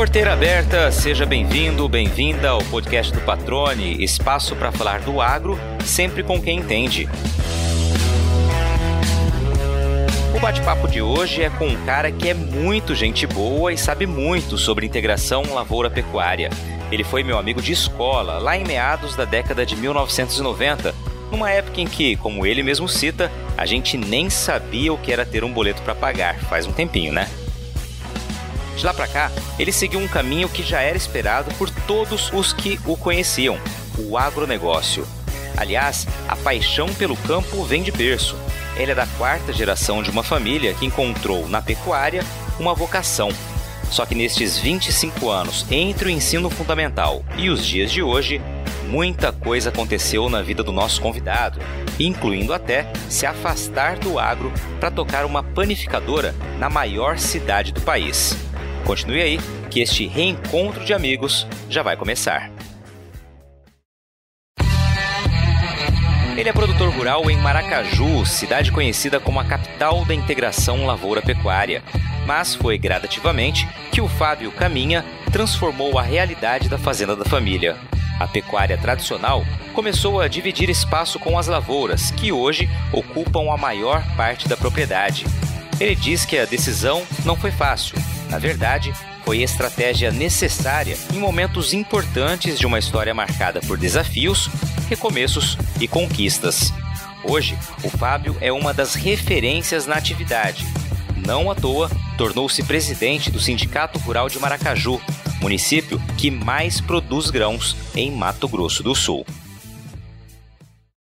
Porteira aberta, seja bem-vindo, bem-vinda ao podcast do Patrone, espaço para falar do agro, sempre com quem entende. O bate-papo de hoje é com um cara que é muito gente boa e sabe muito sobre integração lavoura-pecuária. Ele foi meu amigo de escola, lá em meados da década de 1990, numa época em que, como ele mesmo cita, a gente nem sabia o que era ter um boleto para pagar, faz um tempinho, né? De lá para cá, ele seguiu um caminho que já era esperado por todos os que o conheciam: o agronegócio. Aliás, a paixão pelo campo vem de berço. Ele é da quarta geração de uma família que encontrou na pecuária uma vocação. Só que nestes 25 anos, entre o ensino fundamental e os dias de hoje, muita coisa aconteceu na vida do nosso convidado, incluindo até se afastar do agro para tocar uma panificadora na maior cidade do país. Continue aí, que este reencontro de amigos já vai começar. Ele é produtor rural em Maracaju, cidade conhecida como a capital da integração lavoura-pecuária. Mas foi gradativamente que o Fábio Caminha transformou a realidade da fazenda da família. A pecuária tradicional começou a dividir espaço com as lavouras, que hoje ocupam a maior parte da propriedade. Ele diz que a decisão não foi fácil, na verdade, foi estratégia necessária em momentos importantes de uma história marcada por desafios, recomeços e conquistas. Hoje, o Fábio é uma das referências na atividade. Não à toa, tornou-se presidente do Sindicato Rural de Maracaju, município que mais produz grãos em Mato Grosso do Sul.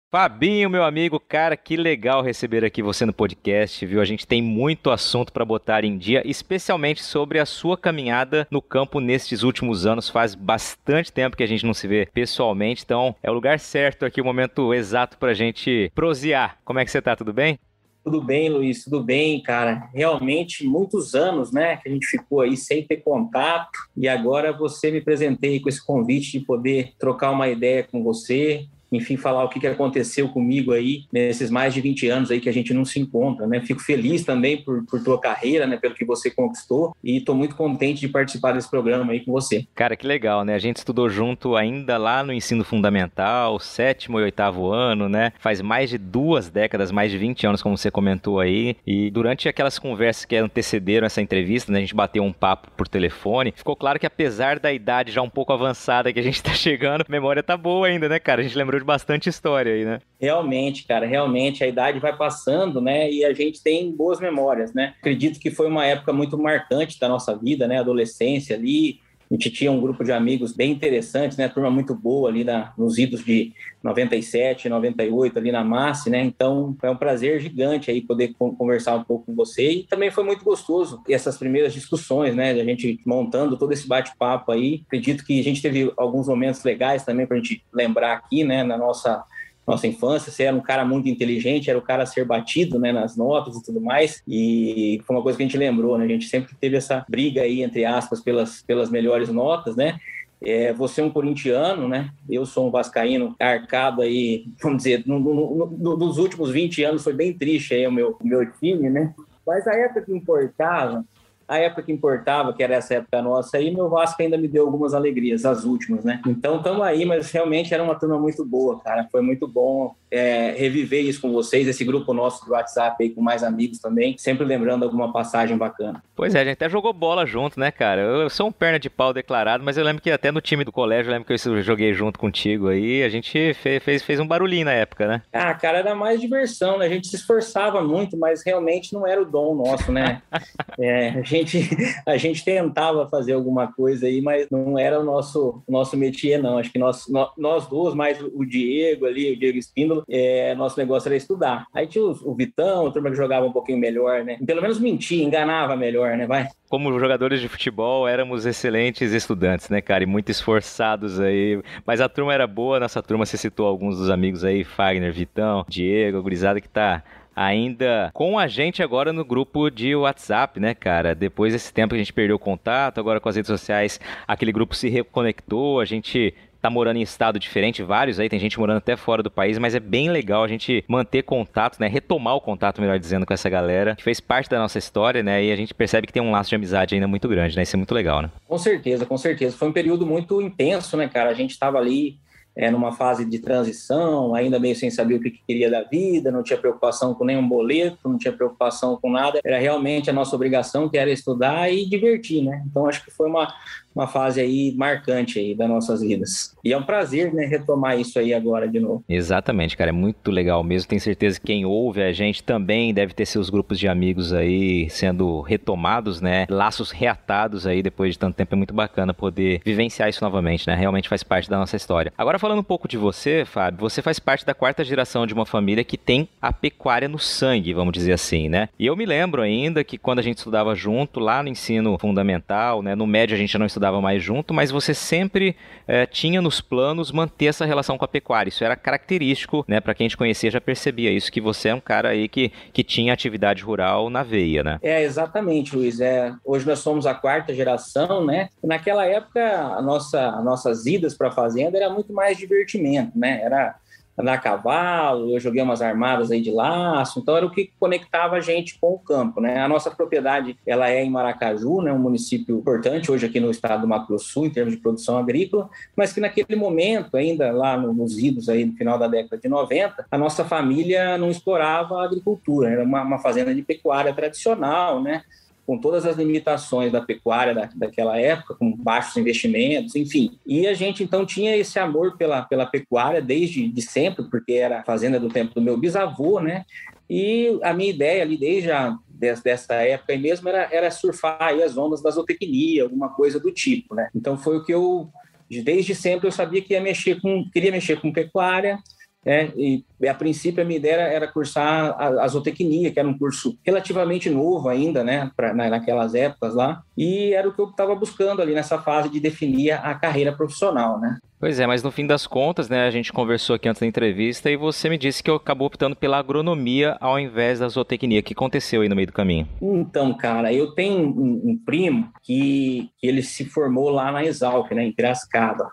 Fabinho, meu amigo, cara, que legal receber aqui você no podcast, viu? A gente tem muito assunto para botar em dia, especialmente sobre a sua caminhada no campo nestes últimos anos. Faz bastante tempo que a gente não se vê pessoalmente, então é o lugar certo aqui, o momento exato para a gente prosear. Como é que você tá? Tudo bem? Tudo bem, Luiz, tudo bem, cara. Realmente, muitos anos, né, que a gente ficou aí sem ter contato e agora você me presentei com esse convite de poder trocar uma ideia com você, enfim, falar o que, aconteceu comigo aí nesses mais de 20 anos aí que a gente não se encontra, né? Fico feliz também por, por tua carreira, né? Pelo que você conquistou e estou muito contente de participar desse programa aí com você. Cara, que legal, né? A gente estudou junto ainda lá no ensino fundamental, sétimo e oitavo ano, né? Faz mais de duas décadas, mais de 20 anos, como você comentou aí. E durante aquelas conversas que antecederam essa entrevista, né? A gente bateu um papo por telefone. Ficou claro que apesar da idade já um pouco avançada que a gente tá chegando, a memória tá boa ainda, né, cara? A gente lembrou de bastante história aí, né? Realmente, cara, realmente a idade vai passando, né? E a gente tem boas memórias, né? Acredito que foi uma época muito marcante da nossa vida, né? Adolescência ali, gente tinha um grupo de amigos bem interessantes, né? Turma muito boa ali na, nos idos de 97, 98 ali na Massi, né? Então foi um prazer gigante aí poder conversar um pouco com você e também foi muito gostoso essas primeiras discussões, né? A gente montando todo esse bate-papo aí. Acredito que a gente teve alguns momentos legais também para a gente lembrar aqui, né? Na nossa nossa infância, você era um cara muito inteligente, era o cara a ser batido, né, nas notas e tudo mais, e foi uma coisa que a gente lembrou, né, a gente sempre teve essa briga aí, entre aspas, pelas, pelas melhores notas, né, é, você é um corintiano, né? Eu sou um vascaíno arcado aí, vamos dizer, no, no, no, nos últimos 20 anos foi bem triste aí o meu, o meu time, né? Mas a época que importava, a época que importava, que era essa época nossa aí, meu Vasco ainda me deu algumas alegrias, as últimas, né? Então estamos aí, mas realmente era uma turma muito boa, cara. Foi muito bom é, reviver isso com vocês, esse grupo nosso do WhatsApp aí com mais amigos também, sempre lembrando alguma passagem bacana. Pois é, a gente até jogou bola junto, né, cara? Eu sou um perna de pau declarado, mas eu lembro que até no time do colégio, eu lembro que eu joguei junto contigo aí, a gente fez, fez, fez um barulhinho na época, né? Ah, cara, era mais diversão, né? A gente se esforçava muito, mas realmente não era o dom nosso, né? é, a, gente, a gente tentava fazer alguma coisa aí, mas não era o nosso, nosso métier, não. Acho que nós, nós, nós dois, mais o Diego ali, o Diego Espíndola, é, nosso negócio era estudar. Aí tinha o, Vitão, a turma que jogava um pouquinho melhor, né? Pelo menos mentia, enganava melhor, né? Vai. Como jogadores de futebol, éramos excelentes estudantes, né, cara? E muito esforçados aí. Mas a turma era boa, nossa turma, você citou alguns dos amigos aí, Fagner, Vitão, Diego, gurizada que tá ainda com a gente agora no grupo de WhatsApp, né, cara? Depois desse tempo que a gente perdeu o contato, agora com as redes sociais, aquele grupo se reconectou, a gente tá morando em estado diferente, vários aí, tem gente morando até fora do país, mas é bem legal a gente manter contato, né? Retomar o contato, melhor dizendo, com essa galera que fez parte da nossa história, né? E a gente percebe que tem um laço de amizade ainda muito grande, né? Isso é muito legal, né? Com certeza, com certeza. Foi um período muito intenso, né, cara? A gente estava ali é, numa fase de transição, ainda meio sem saber o que, que, queria da vida, não tinha preocupação com nenhum boleto, não tinha preocupação com nada. Era realmente a nossa obrigação, que era estudar e divertir, né? Então acho que foi uma, uma fase aí marcante aí das nossas vidas. E é um prazer, né, retomar isso aí agora de novo. Exatamente, cara, é muito legal mesmo. Tenho certeza que quem ouve a gente também deve ter seus grupos de amigos aí sendo retomados, né? Laços reatados aí depois de tanto tempo. É muito bacana poder vivenciar isso novamente, né? Realmente faz parte da nossa história. Agora falando um pouco de você, Fábio, você faz parte da quarta geração de uma família que tem a pecuária no sangue, vamos dizer assim, né? E eu me lembro ainda que quando a gente estudava junto, lá no ensino fundamental, né? No médio a gente não estudava estudava mais junto, mas você sempre é, tinha nos planos manter essa relação com a pecuária. Isso era característico, né? Para quem te conhecia já percebia isso, que você é um cara aí que, que tinha atividade rural na veia, né? É, exatamente, Luiz. É, hoje nós somos a quarta geração, né? Naquela época, a nossa, nossas idas para a fazenda era muito mais divertimento, né? Era andar a cavalo, eu joguei umas armadas aí de laço, então era o que conectava a gente com o campo, né? A nossa propriedade, ela é em Maracaju, né, um município importante hoje aqui no estado do Mato Grosso Sul em termos de produção agrícola, mas que naquele momento, ainda lá nos idos aí no final da década de 90, a nossa família não explorava a agricultura, era uma, uma fazenda de pecuária tradicional, né? Com todas as limitações da pecuária da, daquela época, com baixos investimentos, enfim. E a gente então tinha esse amor pela, pela pecuária desde de sempre, porque era fazenda do tempo do meu bisavô, né? E a minha ideia ali desde a dessa época aí mesmo era, era surfar aí as ondas da zootecnia, alguma coisa do tipo, né? Então foi o que eu desde sempre eu sabia que ia mexer com queria mexer com pecuária é, e a princípio a minha ideia era cursar a, a zootecnia, que era um curso relativamente novo ainda, né, pra, na, naquelas épocas lá, e era o que eu estava buscando ali nessa fase de definir a carreira profissional, né. Pois é, mas no fim das contas, né, a gente conversou aqui antes da entrevista e você me disse que eu acabou optando pela agronomia ao invés da zootecnia. O que aconteceu aí no meio do caminho? Então, cara, eu tenho um, um primo que, que, ele se formou lá na Exalc, né, em Piracicaba,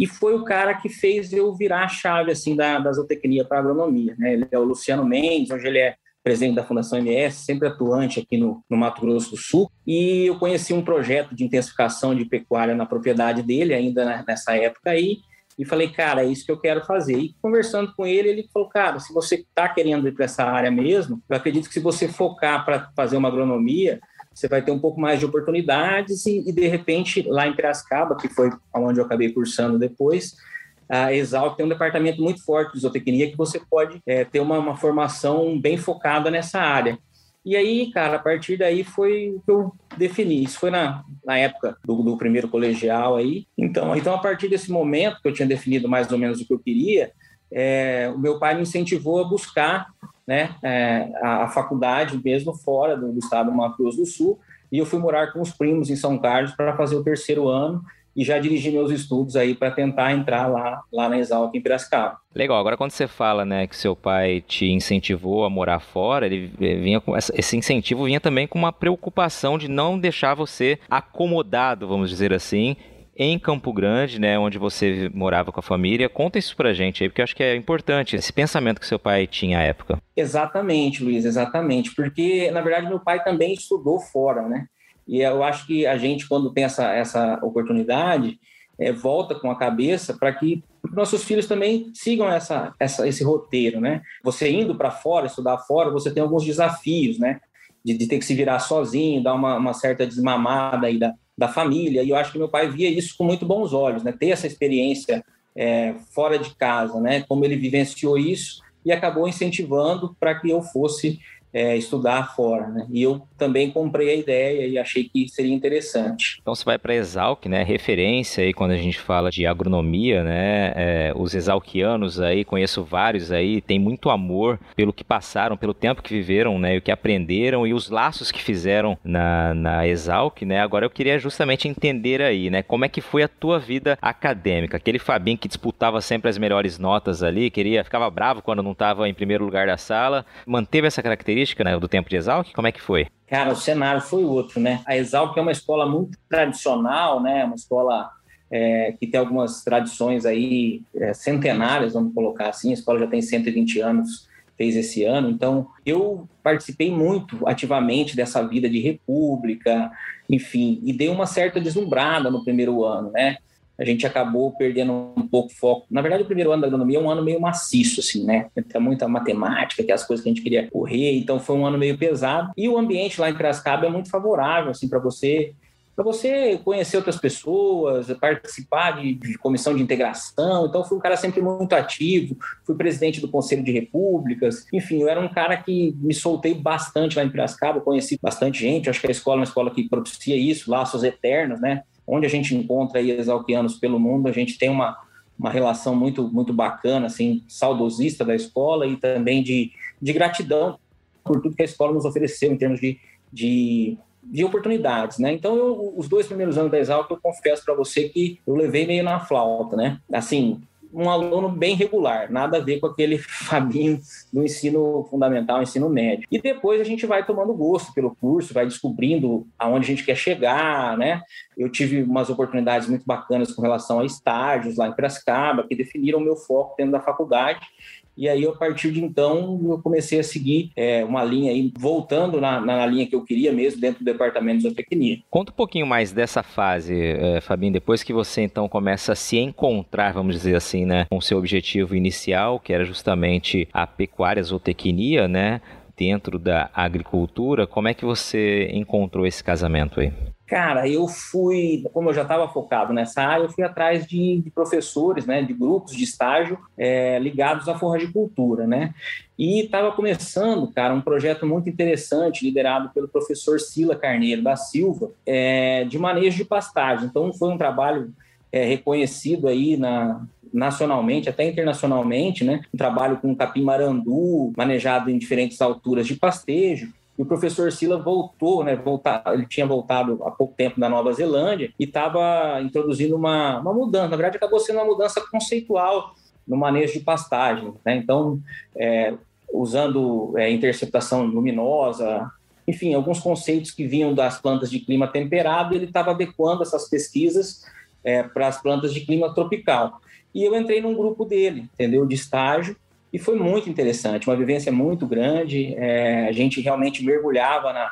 e foi o cara que fez eu virar a chave, assim, da, da zootecnia para agronomia, né, ele é o Luciano Mendes, hoje ele é presidente da Fundação MS, sempre atuante aqui no, no, Mato Grosso do Sul, e eu conheci um projeto de intensificação de pecuária na propriedade dele, ainda nessa época aí, e falei, cara, é isso que eu quero fazer. E conversando com ele, ele falou, cara, se você está querendo ir para essa área mesmo, eu acredito que se você focar para fazer uma agronomia, você vai ter um pouco mais de oportunidades e, e, de repente, lá em Piracicaba, que foi onde eu acabei cursando depois, a Exalc tem um departamento muito forte de zootecnia que você pode é, ter uma, uma, formação bem focada nessa área. E aí, cara, a partir daí foi o que eu defini. Isso foi na, na época do, do primeiro colegial aí. Então, então, a partir desse momento que eu tinha definido mais ou menos o que eu queria, é, o meu pai me incentivou a buscar né, é, a, a, faculdade mesmo fora do, do estado do Mato Grosso do Sul. E eu fui morar com os primos em São Carlos para fazer o terceiro ano e já dirigi meus estudos aí para tentar entrar lá, lá na Exalc em Piracicaba. Legal, agora quando você fala, né, que seu pai te incentivou a morar fora, ele vinha com esse incentivo vinha também com uma preocupação de não deixar você acomodado, vamos dizer assim, em Campo Grande, né, onde você morava com a família. Conta isso pra gente aí, porque eu acho que é importante esse pensamento que seu pai tinha à época. Exatamente, Luiz, exatamente, porque na verdade meu pai também estudou fora, né? E eu acho que a gente, quando tem essa, essa oportunidade, é, volta com a cabeça para que nossos filhos também sigam essa, essa, esse roteiro, né? Você indo para fora, estudar fora, você tem alguns desafios, né? De, de ter que se virar sozinho, dar uma, uma, certa desmamada aí da, da família. E eu acho que meu pai via isso com muito bons olhos, né? Ter essa experiência é, fora de casa, né? Como ele vivenciou isso e acabou incentivando para que eu fosse é, estudar fora, né? E eu também comprei a ideia e achei que seria interessante. Então você vai para Exalc, né? Referência aí quando a gente fala de agronomia, né? É, os exalquianos aí, conheço vários aí, tem muito amor pelo que passaram, pelo tempo que viveram, né? E o que aprenderam e os laços que fizeram na, na Exalc, né? Agora eu queria justamente entender aí, né? Como é que foi a tua vida acadêmica? Aquele Fabinho que disputava sempre as melhores notas ali, queria, ficava bravo quando não estava em primeiro lugar da sala, manteve essa característica característica né, do tempo de Exalc? Como é que foi? Cara, o cenário foi outro, né? A Exalc é uma escola muito tradicional, né? Uma escola é, que tem algumas tradições aí é, centenárias, vamos colocar assim, a escola já tem 120 anos, fez esse ano, então eu participei muito ativamente dessa vida de república, enfim, e dei uma certa deslumbrada no primeiro ano, né? A gente acabou perdendo um pouco o foco. Na verdade, o primeiro ano da agronomia é um ano meio maciço, assim, né? Entra muita matemática, que é as coisas que a gente queria correr, então foi um ano meio pesado. E o ambiente lá em Piracicaba é muito favorável, assim, para você para você conhecer outras pessoas, participar de, de, comissão de integração. Então, fui um cara sempre muito ativo, fui presidente do Conselho de Repúblicas. Enfim, eu era um cara que me soltei bastante lá em Piracicaba, conheci bastante gente. Acho que a escola é uma escola que propicia isso, laços eternos, né? Onde a gente encontra aí exalquianos pelo mundo, a gente tem uma, uma relação muito, muito bacana, assim, saudosista da escola e também de, de gratidão por tudo que a escola nos ofereceu em termos de, de, de oportunidades, né? Então, eu, os dois primeiros anos da Exalc, eu confesso para você que eu levei meio na flauta, né? Assim, um aluno bem regular, nada a ver com aquele Fabinho do ensino fundamental, ensino médio. E depois a gente vai tomando gosto pelo curso, vai descobrindo aonde a gente quer chegar, né? Eu tive umas oportunidades muito bacanas com relação a estágios lá em Piracicaba, que definiram o meu foco dentro da faculdade. E aí, a partir de então, eu comecei a seguir é, uma linha aí, voltando na, na, linha que eu queria mesmo, dentro do departamento de zootecnia. Conta um pouquinho mais dessa fase, é, Fabinho, depois que você então começa a se encontrar, vamos dizer assim, né, com o seu objetivo inicial, que era justamente a pecuária zootecnia, né, dentro da agricultura, como é que você encontrou esse casamento aí? Cara, eu fui, como eu já estava focado nessa área, eu fui atrás de, de professores, né, de grupos de estágio é, ligados à forragicultura, né? E estava começando, cara, um projeto muito interessante, liderado pelo professor Sila Carneiro da Silva, é, de manejo de pastagem. Então, foi um trabalho é, reconhecido aí na, nacionalmente, até internacionalmente, né? Um trabalho com capim marandu, manejado em diferentes alturas de pastejo. O professor Sila voltou, né? Voltar, ele tinha voltado há pouco tempo da Nova Zelândia e estava introduzindo uma, uma mudança. Na verdade, acabou sendo uma mudança conceitual no manejo de pastagem. Né? Então, é, usando é, interceptação luminosa, enfim, alguns conceitos que vinham das plantas de clima temperado, ele estava adequando essas pesquisas é, para as plantas de clima tropical. E eu entrei num grupo dele, entendeu? De estágio, e foi muito interessante, uma vivência muito grande. É, a gente realmente mergulhava na,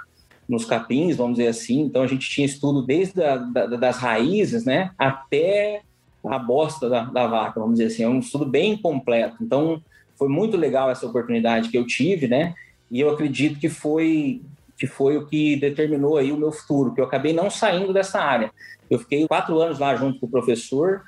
nos capins, vamos dizer assim. Então a gente tinha estudo desde a, da, das raízes, né, até a bosta da, da, vaca, vamos dizer assim. É um estudo bem completo. Então foi muito legal essa oportunidade que eu tive, né? E eu acredito que foi que foi o que determinou aí o meu futuro, que eu acabei não saindo dessa área. Eu fiquei quatro anos lá junto com o professor,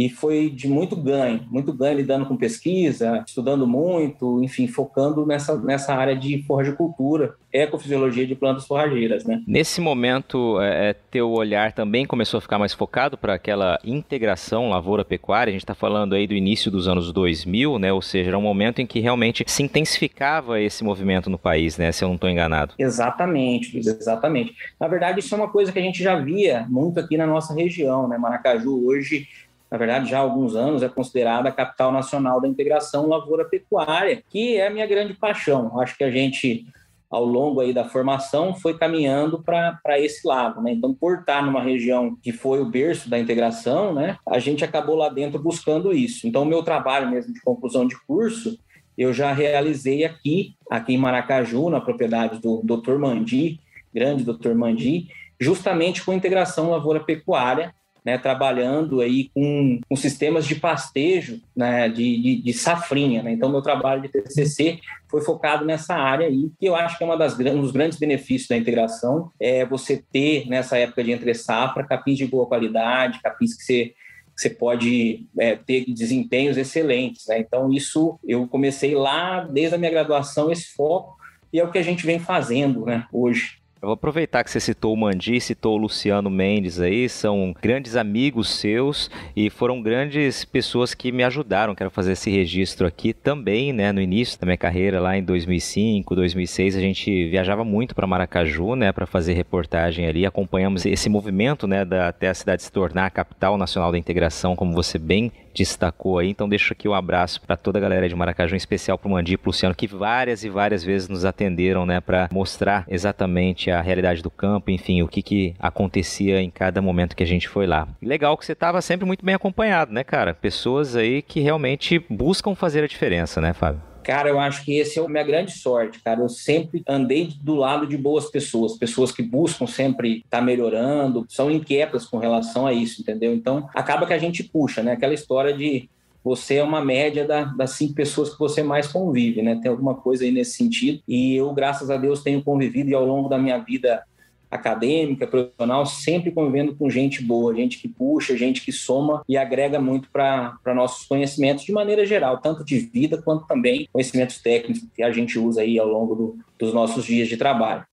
e foi de muito ganho, muito ganho lidando com pesquisa, estudando muito, enfim, focando nessa, nessa área de forragicultura, ecofisiologia de plantas forrageiras, né? Nesse momento, é, é teu olhar também começou a ficar mais focado para aquela integração lavoura-pecuária, a gente está falando aí do início dos anos 2000, né? Ou seja, era um momento em que realmente se intensificava esse movimento no país, né? Se eu não estou enganado. Exatamente, exatamente. Na verdade, isso é uma coisa que a gente já via muito aqui na nossa região, né? Maracaju hoje na verdade, já há alguns anos, é considerada a capital nacional da integração lavoura-pecuária, que é a minha grande paixão. Acho que a gente, ao longo aí da formação, foi caminhando para esse lado. Né? Então, por estar numa região que foi o berço da integração, né, a gente acabou lá dentro buscando isso. Então, o meu trabalho mesmo de conclusão de curso, eu já realizei aqui, aqui em Maracaju, na propriedade do Dr. Mandi, grande Dr. Mandi, justamente com integração lavoura-pecuária, né, trabalhando aí com, com, sistemas de pastejo né, de, de, de safrinha. Né? Então, meu trabalho de TCC foi focado nessa área aí, que eu acho que é uma das, um dos grandes benefícios da integração, é você ter, nessa época de entre safra, capins de boa qualidade, capins que você você pode é, ter desempenhos excelentes. Né? Então, isso eu comecei lá, desde a minha graduação, esse foco, e é o que a gente vem fazendo né, hoje. Eu vou aproveitar que você citou o Mandi, citou o Luciano Mendes aí, são grandes amigos seus e foram grandes pessoas que me ajudaram. Quero fazer esse registro aqui também, né? No início da minha carreira, lá em 2005, 2006, a gente viajava muito para Maracaju, né? Para fazer reportagem ali. Acompanhamos esse movimento, né? Da, até a cidade se tornar a capital nacional da integração, como você bem destacou aí. Então deixo aqui um abraço para toda a galera de Maracaju, em especial para o Mandi e para o Luciano, que várias e várias vezes nos atenderam, né, para mostrar exatamente a realidade do campo, enfim, o que, que acontecia em cada momento que a gente foi lá. Legal que você estava sempre muito bem acompanhado, né, cara? Pessoas aí que realmente buscam fazer a diferença, né, Fábio? Cara, eu acho que esse é a minha grande sorte, cara. Eu sempre andei do lado de boas pessoas, pessoas que buscam sempre estar tá melhorando, são inquietas com relação a isso, entendeu? Então, acaba que a gente puxa, né? Aquela história de você é uma média da, das cinco pessoas que você mais convive, né? Tem alguma coisa aí nesse sentido. E eu, graças a Deus, tenho convivido e ao longo da minha vida acadêmica, profissional, sempre convivendo com gente boa, gente que puxa, gente que soma e agrega muito para nossos conhecimentos de maneira geral, tanto de vida quanto também conhecimentos técnicos que a gente usa aí ao longo do, dos nossos dias de trabalho.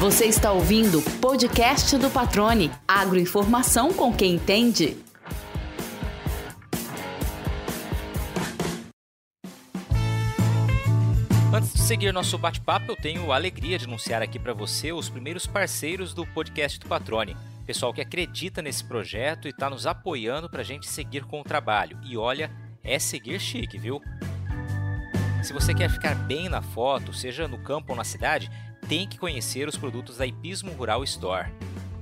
Você está ouvindo o podcast do Patrone. Agroinformação com quem entende. Antes de seguir nosso bate-papo, eu tenho a alegria de anunciar aqui para você os primeiros parceiros do podcast do Patrone. Pessoal que acredita nesse projeto e está nos apoiando para a gente seguir com o trabalho. E olha, é seguir chique, viu? Se você quer ficar bem na foto, seja no campo ou na cidade, tem que conhecer os produtos da Ipismo Rural Store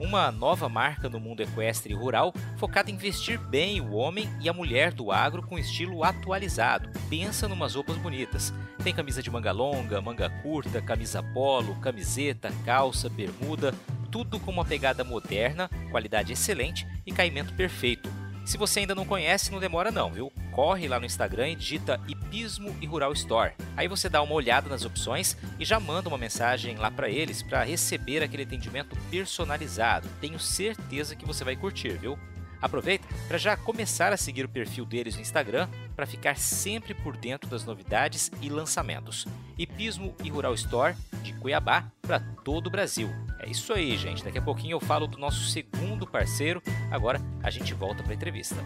uma nova marca no mundo equestre e rural focada em vestir bem o homem e a mulher do agro com estilo atualizado. Pensa numas roupas bonitas. Tem camisa de manga longa, manga curta, camisa polo, camiseta, calça, bermuda, tudo com uma pegada moderna, qualidade excelente e caimento perfeito. Se você ainda não conhece, não demora não, viu? Corre lá no Instagram e digita Hipismo e Rural Store. Aí você dá uma olhada nas opções e já manda uma mensagem lá para eles para receber aquele atendimento personalizado. Tenho certeza que você vai curtir, viu? Aproveita para já começar a seguir o perfil deles no Instagram para ficar sempre por dentro das novidades e lançamentos. Hipismo e Rural Store de Cuiabá para todo o Brasil. É isso aí, gente. Daqui a pouquinho eu falo do nosso segundo parceiro. Agora a gente volta para a entrevista.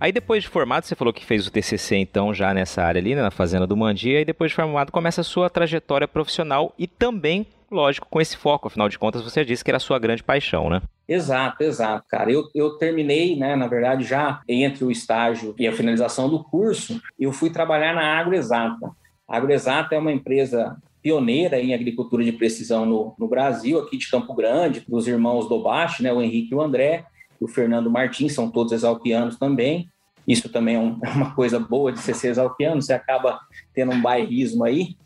Aí depois de formado, você falou que fez o TCC então já nessa área ali, né, na fazenda do Mandia, e depois de formado começa a sua trajetória profissional e também, lógico, com esse foco, afinal de contas você disse que era a sua grande paixão, né? Exato, exato, cara. Eu, eu terminei, né, na verdade, já entre o estágio e a finalização do curso, eu fui trabalhar na Agroexata. A Agroexata é uma empresa pioneira em agricultura de precisão no, no Brasil, aqui de Campo Grande, dos irmãos Dobache, né, o Henrique e o André, e o Fernando Martins, são todos exalquianos também. Isso também é, um, é uma coisa boa de ser, ser exalquiano, você acaba tendo um bairrismo aí.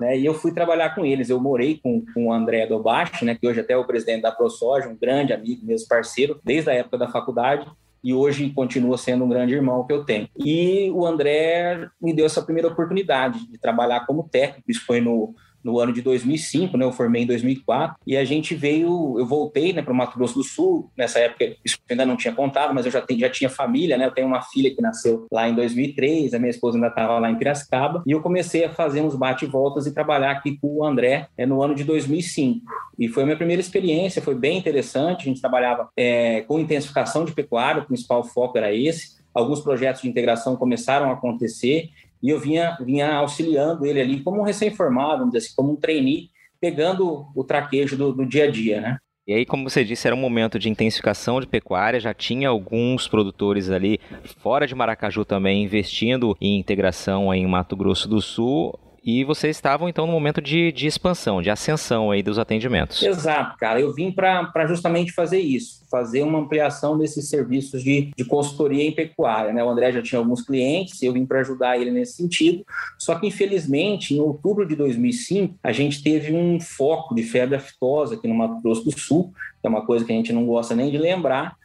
Né? E eu fui trabalhar com eles. Eu morei com, com o André Dobache, né, que hoje até é o presidente da ProSoja, um grande amigo, mesmo parceiro, desde a época da faculdade e hoje continua sendo um grande irmão que eu tenho. E o André me deu essa primeira oportunidade de trabalhar como técnico, isso foi no, no ano de 2005, né? Eu formei em 2004 e a gente veio, eu voltei, né, para o Mato Grosso do Sul. Nessa época isso ainda não tinha contado, mas eu já, já tinha família, né? Eu tenho uma filha que nasceu lá em 2003, a minha esposa ainda estava lá em Piracicaba e eu comecei a fazer uns bate-voltas e trabalhar aqui com o André é, no ano de 2005. E foi a minha primeira experiência, foi bem interessante. A gente trabalhava é, com intensificação de pecuária, o principal foco era esse. Alguns projetos de integração começaram a acontecer e eu vinha, vinha auxiliando ele ali como um recém-formado, assim, como um trainee, pegando o traquejo do, do dia a dia, né? E aí, como você disse, era um momento de intensificação de pecuária, já tinha alguns produtores ali fora de Maracaju também investindo em integração em Mato Grosso do Sul. E vocês estavam, então, no momento de, de expansão, de ascensão aí dos atendimentos. Exato, cara. Eu vim para justamente fazer isso, fazer uma ampliação desses serviços de, de consultoria em pecuária. Né? O André já tinha alguns clientes, eu vim para ajudar ele nesse sentido. Só que, infelizmente, em outubro de 2005, a gente teve um foco de febre aftosa aqui no Mato Grosso do Sul, que é uma coisa que a gente não gosta nem de lembrar,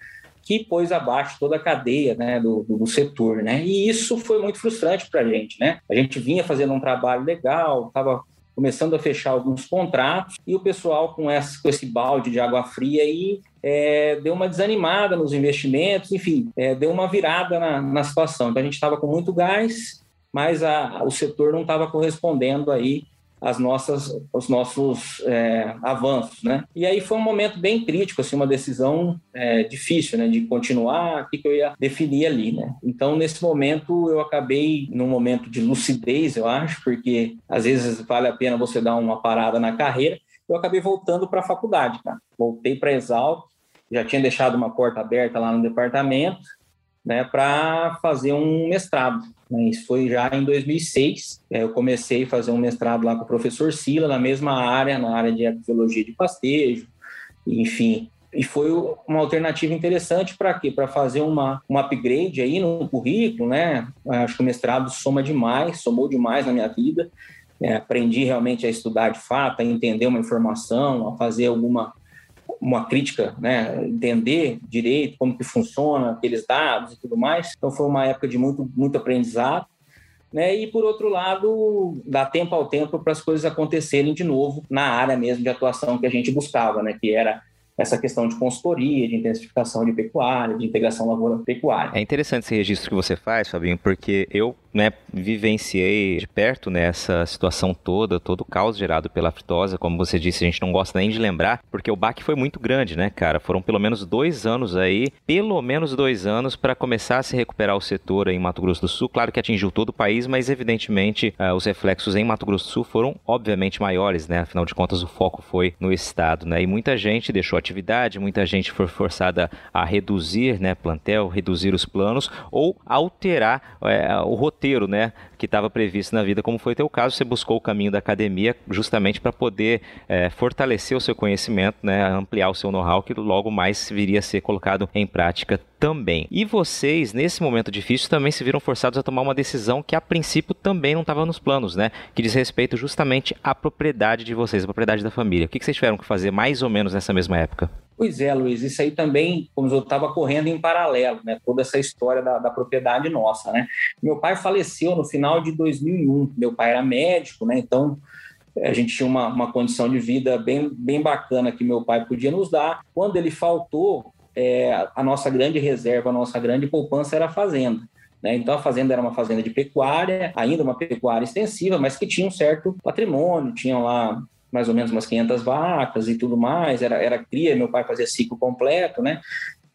que pôs abaixo toda a cadeia né, do, do, setor. Né? E isso foi muito frustrante para a gente. Né? A gente vinha fazendo um trabalho legal, estava começando a fechar alguns contratos, e o pessoal com, essa, com esse balde de água fria aí é, deu uma desanimada nos investimentos, enfim, é, deu uma virada na, na situação. Então a gente estava com muito gás, mas a, o setor não estava correspondendo aí as nossas, os nossos é, avanços, né? E aí foi um momento bem crítico, assim, uma decisão é, difícil, né? De continuar, o que, que eu ia definir ali, né? Então, nesse momento, eu acabei num momento de lucidez, eu acho, porque às vezes vale a pena você dar uma parada na carreira, eu acabei voltando para a faculdade, cara. Voltei para Exalc, já tinha deixado uma porta aberta lá no departamento, né, para fazer um mestrado. Isso foi já em 2006. É, eu comecei a fazer um mestrado lá com o professor Sila, na mesma área, na área de arqueologia de pastejo, enfim. E foi uma alternativa interessante para quê? Para fazer uma, um upgrade aí no currículo, né? Acho que o mestrado soma demais, somou demais na minha vida. É, aprendi realmente a estudar de fato, a entender uma informação, a fazer alguma uma crítica, né, entender direito como que funciona aqueles dados e tudo mais. Então foi uma época de muito muito aprendizado, né? E por outro lado, dá tempo ao tempo para as coisas acontecerem de novo na área mesmo de atuação que a gente buscava, né, que era essa questão de consultoria, de intensificação de pecuária, de integração lavoura-pecuária. É interessante esse registro que você faz, Fabinho, porque eu né, vivenciei de perto nessa né, situação toda, todo o caos gerado pela aftosa, como você disse, a gente não gosta nem de lembrar, porque o baque foi muito grande, né, cara? Foram pelo menos dois anos aí, pelo menos dois anos para começar a se recuperar o setor em Mato Grosso do Sul. Claro que atingiu todo o país, mas evidentemente uh, os reflexos em Mato Grosso do Sul foram obviamente maiores, né? Afinal de contas o foco foi no estado, né? E muita gente deixou atividade, muita gente foi forçada a reduzir, né, plantel, reduzir os planos ou alterar uh, o roteiro roteiro, né, que estava previsto na vida, como foi o teu caso, você buscou o caminho da academia justamente para poder é, fortalecer o seu conhecimento, né, ampliar o seu know-how, que logo mais viria a ser colocado em prática também. E vocês, nesse momento difícil, também se viram forçados a tomar uma decisão que a princípio também não estava nos planos, né? Que diz respeito justamente à propriedade de vocês, à propriedade da família. O que vocês tiveram que fazer mais ou menos nessa mesma época? Pois é, Luiz, isso aí também, como eu estava correndo em paralelo, né? Toda essa história da, da, propriedade nossa, né? Meu pai faleceu no final de 2001. Meu pai era médico, né? Então a gente tinha uma, uma condição de vida bem, bem bacana que meu pai podia nos dar. Quando ele faltou, é, a nossa grande reserva, a nossa grande poupança era a fazenda. Né? Então a fazenda era uma fazenda de pecuária, ainda uma pecuária extensiva, mas que tinha um certo patrimônio, tinham lá mais ou menos umas 500 vacas e tudo mais, era, era cria, meu pai fazia ciclo completo, né?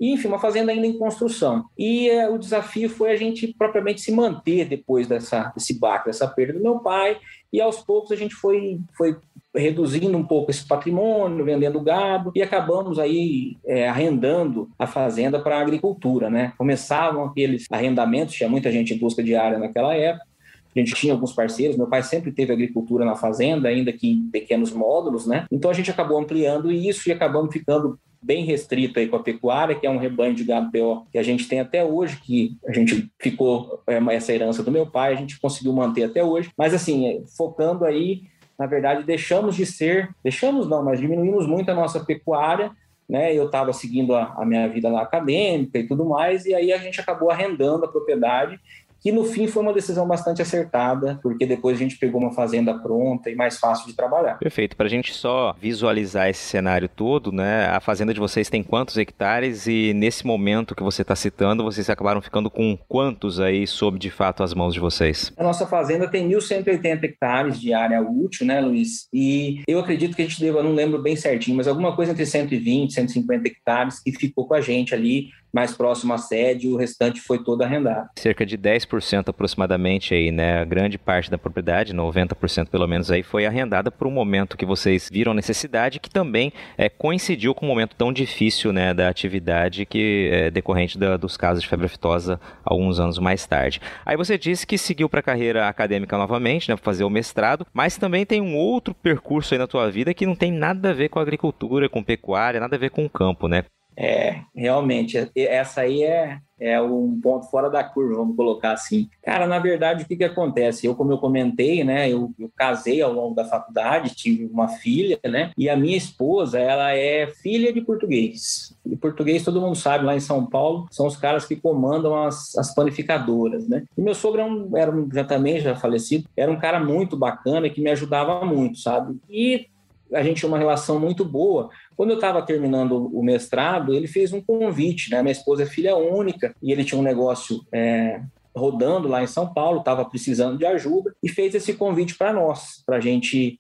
Enfim, uma fazenda ainda em construção. E é, o desafio foi a gente propriamente se manter depois dessa, desse baque, dessa perda do meu pai, e aos poucos a gente foi, foi reduzindo um pouco esse patrimônio, vendendo gado, e acabamos aí é, arrendando a fazenda para a agricultura, né? Começavam aqueles arrendamentos, tinha muita gente em busca de área naquela época, a gente tinha alguns parceiros, meu pai sempre teve agricultura na fazenda, ainda que em pequenos módulos, né? Então a gente acabou ampliando isso e acabamos ficando bem restrito aí com a pecuária, que é um rebanho de gado PO que a gente tem até hoje, que a gente ficou, é, essa herança do meu pai, a gente conseguiu manter até hoje. Mas assim, é, focando aí, na verdade, deixamos de ser, deixamos não, mas diminuímos muito a nossa pecuária, né? Eu estava seguindo a, a, minha vida lá acadêmica e tudo mais, e aí a gente acabou arrendando a propriedade que no fim foi uma decisão bastante acertada, porque depois a gente pegou uma fazenda pronta e mais fácil de trabalhar. Perfeito. Para a gente só visualizar esse cenário todo, né? A fazenda de vocês tem quantos hectares e nesse momento que você está citando, vocês acabaram ficando com quantos aí sob de fato as mãos de vocês? A nossa fazenda tem 1.180 hectares de área útil, né, Luiz? E eu acredito que a gente deva, não lembro bem certinho, mas alguma coisa entre 120 e 150 hectares que ficou com a gente ali mais próximo à sede, o restante foi todo arrendado. Cerca de 10% aproximadamente aí, né? A grande parte da propriedade, 90% pelo menos aí, foi arrendada por um momento que vocês viram necessidade, que também é, coincidiu com um momento tão difícil, né, da atividade que é decorrente da, dos casos de febre aftosa alguns anos mais tarde. Aí você disse que seguiu para a carreira acadêmica novamente, né, fazer o mestrado, mas também tem um outro percurso aí na tua vida que não tem nada a ver com agricultura, com pecuária, nada a ver com o campo, né? É, realmente, essa aí é, é um ponto fora da curva, vamos colocar assim. Cara, na verdade, o que, que acontece? Eu, como eu comentei, né, eu, eu, casei ao longo da faculdade, tive uma filha, né, e a minha esposa, ela é filha de português. E português, todo mundo sabe, lá em São Paulo, são os caras que comandam as, as panificadoras, né. E meu sogro era um, era um, já também, já falecido, era um cara muito bacana que me ajudava muito, sabe? E a gente tinha uma relação muito boa. Quando eu estava terminando o mestrado, ele fez um convite, né? Minha esposa é filha única e ele tinha um negócio é, rodando lá em São Paulo, estava precisando de ajuda e fez esse convite para nós, para gente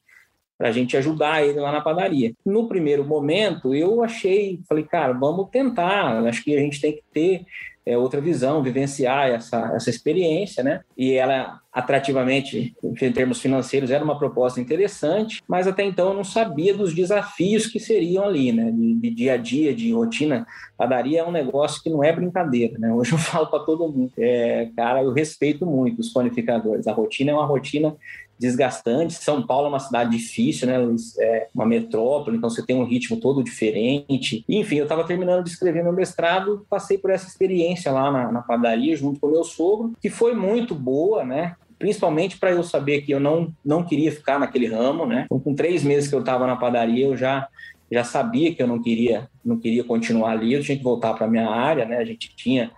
a gente ajudar ele lá na padaria. No primeiro momento, eu achei, falei, cara, vamos tentar. Acho que a gente tem que ter é, outra visão, vivenciar essa, essa experiência, né? E ela, atrativamente, em termos financeiros, era uma proposta interessante, mas até então eu não sabia dos desafios que seriam ali, né? De, de dia a dia, de rotina. Padaria é um negócio que não é brincadeira, né? Hoje eu falo para todo mundo, é, cara, eu respeito muito os panificadores. A rotina é uma rotina desgastante. São Paulo é uma cidade difícil, né? É uma metrópole, então você tem um ritmo todo diferente. enfim, eu estava terminando de escrever meu mestrado, passei por essa experiência lá na, na padaria junto com meu sogro, que foi muito boa, né? principalmente para eu saber que eu não, não queria ficar naquele ramo, né? Então, com três meses que eu estava na padaria, eu já já sabia que eu não queria não queria continuar ali, eu tinha que voltar para minha área, né? A gente tinha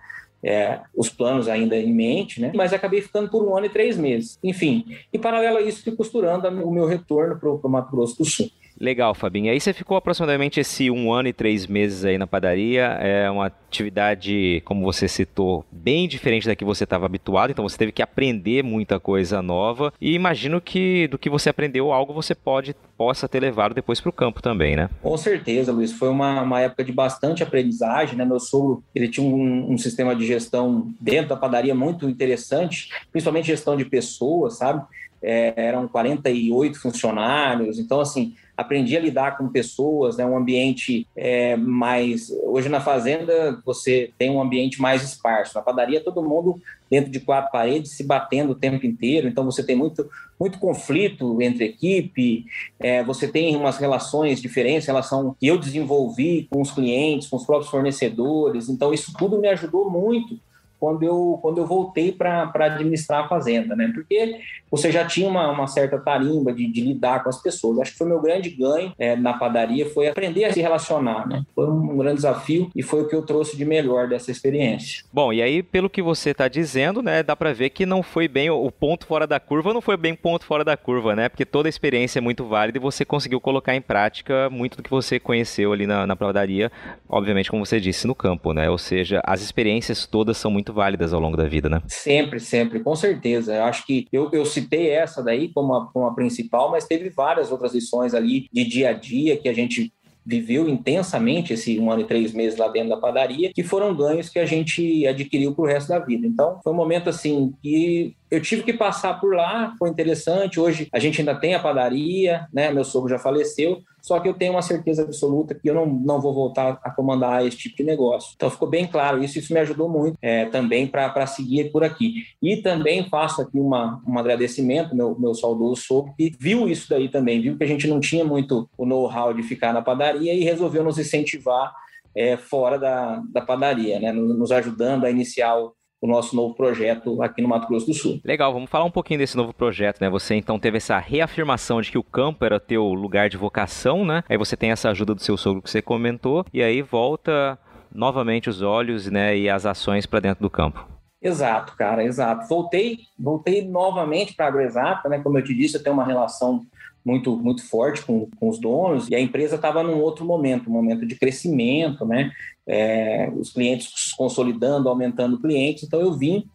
é, os planos ainda em mente, né? Mas acabei ficando por um ano e três meses. Enfim, em paralelo a isso, fui costurando o meu retorno para o Mato Grosso do Sul. Legal, Fabinho. Aí você ficou aproximadamente esse um ano e três meses aí na padaria. É uma atividade, como você citou, bem diferente da que você estava habituado. Então você teve que aprender muita coisa nova. E imagino que do que você aprendeu, algo você pode possa ter levado depois para o campo também, né? Com certeza, Luiz. Foi uma, uma época de bastante aprendizagem, né? Meu sogro, ele tinha um, um sistema de gestão dentro da padaria muito interessante, principalmente gestão de pessoas, sabe? É, eram 48 funcionários, então assim, aprendi a lidar com pessoas, né, um ambiente é, mais. Hoje na fazenda você tem um ambiente mais esparso. Na padaria todo mundo dentro de quatro paredes se batendo o tempo inteiro. Então você tem muito muito conflito entre equipe. É, você tem umas relações diferentes, relação que eu desenvolvi com os clientes, com os próprios fornecedores. Então isso tudo me ajudou muito quando eu, quando eu voltei para administrar a fazenda, né? Porque você já tinha uma, uma certa tarimba de, de, lidar com as pessoas. Acho que foi meu grande ganho é, na padaria, foi aprender a se relacionar, né? Foi um grande desafio e foi o que eu trouxe de melhor dessa experiência. Bom, e aí, pelo que você está dizendo, né, dá para ver que não foi bem o ponto fora da curva, não foi bem ponto fora da curva, né? Porque toda a experiência é muito válida e você conseguiu colocar em prática muito do que você conheceu ali na, na padaria, obviamente, como você disse, no campo, né? Ou seja, as experiências todas são muito válidas ao longo da vida, né? Sempre, sempre, com certeza. Eu acho que eu, eu citei essa daí como a, como a principal, mas teve várias outras lições ali de dia a dia que a gente viveu intensamente esse um ano e três meses lá dentro da padaria, que foram ganhos que a gente adquiriu para o resto da vida. Então, foi um momento assim que eu tive que passar por lá, foi interessante. Hoje a gente ainda tem a padaria, né? Meu sogro já faleceu, só que eu tenho uma certeza absoluta que eu não, não vou voltar a comandar esse tipo de negócio. Então ficou bem claro isso, isso me ajudou muito é, também para seguir por aqui. E também faço aqui uma, um agradecimento, meu, meu saudoso sogro, que viu isso daí também, viu que a gente não tinha muito o know-how de ficar na padaria e resolveu nos incentivar é, fora da, da padaria, né? nos ajudando a iniciar o o nosso novo projeto aqui no Mato Grosso do Sul. Legal, vamos falar um pouquinho desse novo projeto, né? Você então teve essa reafirmação de que o campo era teu lugar de vocação, né? Aí você tem essa ajuda do seu sogro que você comentou, e aí volta novamente os olhos, né, e as ações para dentro do campo. Exato, cara, exato. Voltei, voltei novamente para a Agroexata, né? Como eu te disse, eu tenho uma relação muito, muito forte com, com os donos e a empresa estava num outro momento, um momento de crescimento, né? É, os clientes consolidando, aumentando clientes. Então eu vim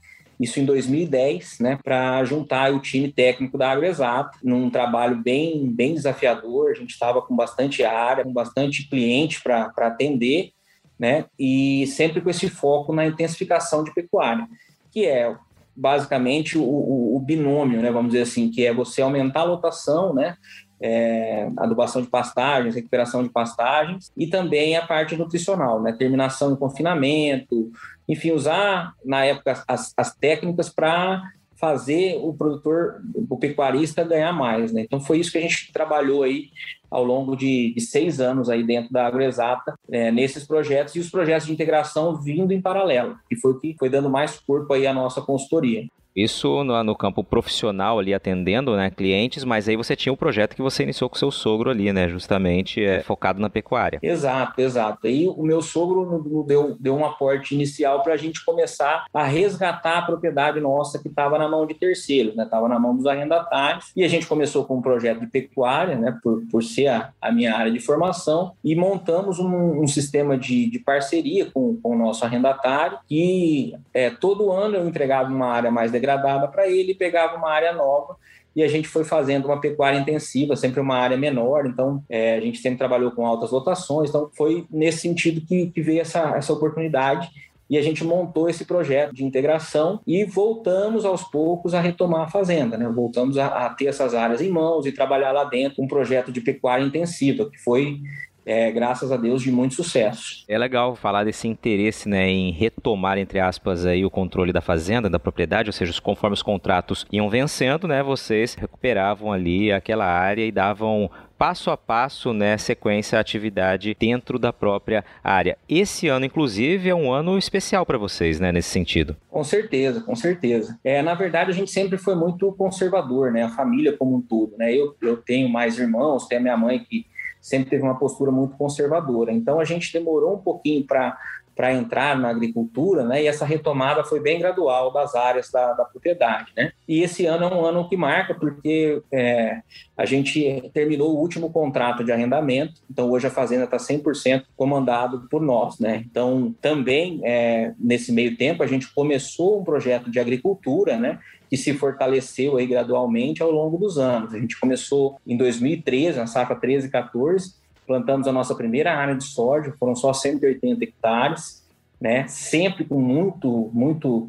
isso em 2010, né, para juntar o time técnico da AgroExato, num trabalho bem, bem desafiador. A gente estava com bastante área, com bastante cliente para atender, né, e sempre com esse foco na intensificação de pecuária, que é basicamente o, o, o, binômio, né, vamos dizer assim, que é você aumentar a lotação, né, é, adubação de pastagens, recuperação de pastagens e também a parte nutricional, né, terminação de confinamento, enfim, usar na época as, as técnicas para fazer o produtor, o pecuarista ganhar mais, né? Então foi isso que a gente trabalhou aí ao longo de, de seis anos aí dentro da AgroExata, é, nesses projetos e os projetos de integração vindo em paralelo, que foi o que foi dando mais corpo aí à nossa consultoria. Isso no, no, campo profissional ali atendendo né, clientes, mas aí você tinha um projeto que você iniciou com seu sogro ali, né? Justamente é, focado na pecuária. Exato, exato. Aí o meu sogro deu, deu um aporte inicial para a gente começar a resgatar a propriedade nossa que estava na mão de terceiros, né? Estava na mão dos arrendatários. E a gente começou com um projeto de pecuária, né? Por, por ser a, a minha área de formação, e montamos um, um sistema de, de parceria com, com o nosso arrendatário, que é, todo ano eu entregava uma área mais degradada degradada para ele, pegava uma área nova. E a gente foi fazendo uma pecuária intensiva, sempre uma área menor, então é, a gente sempre trabalhou com altas lotações, então foi nesse sentido que, que veio essa, essa oportunidade. E a gente montou esse projeto de integração e voltamos aos poucos a retomar a fazenda, né? Voltamos a, a ter essas áreas em mãos e trabalhar lá dentro um projeto de pecuária intensiva, que foi é, graças a Deus, de muito sucesso. É legal falar desse interesse né, em retomar, entre aspas, aí, o controle da fazenda, da propriedade, ou seja, conforme os contratos iam vencendo, né, vocês recuperavam ali aquela área e davam passo a passo, né, sequência a atividade dentro da própria área. Esse ano, inclusive, é um ano especial para vocês, né, nesse sentido. Com certeza, com certeza. É, na verdade, a gente sempre foi muito conservador, né, a família como um todo, né. Eu, eu tenho mais irmãos, tenho a minha mãe que sempre teve uma postura muito conservadora. Então a gente demorou um pouquinho para para entrar na agricultura, né? E essa retomada foi bem gradual das áreas da, da propriedade, né? E esse ano é um ano que marca porque é, a gente terminou o último contrato de arrendamento, então hoje a fazenda está 100% comandado por nós, né? Então também é, nesse meio tempo a gente começou um projeto de agricultura, né? que se fortaleceu aí gradualmente ao longo dos anos. A gente começou em 2013, na safra 13 e 14, plantamos a nossa primeira área de soja, foram só 180 hectares, né? Sempre com muito, muito,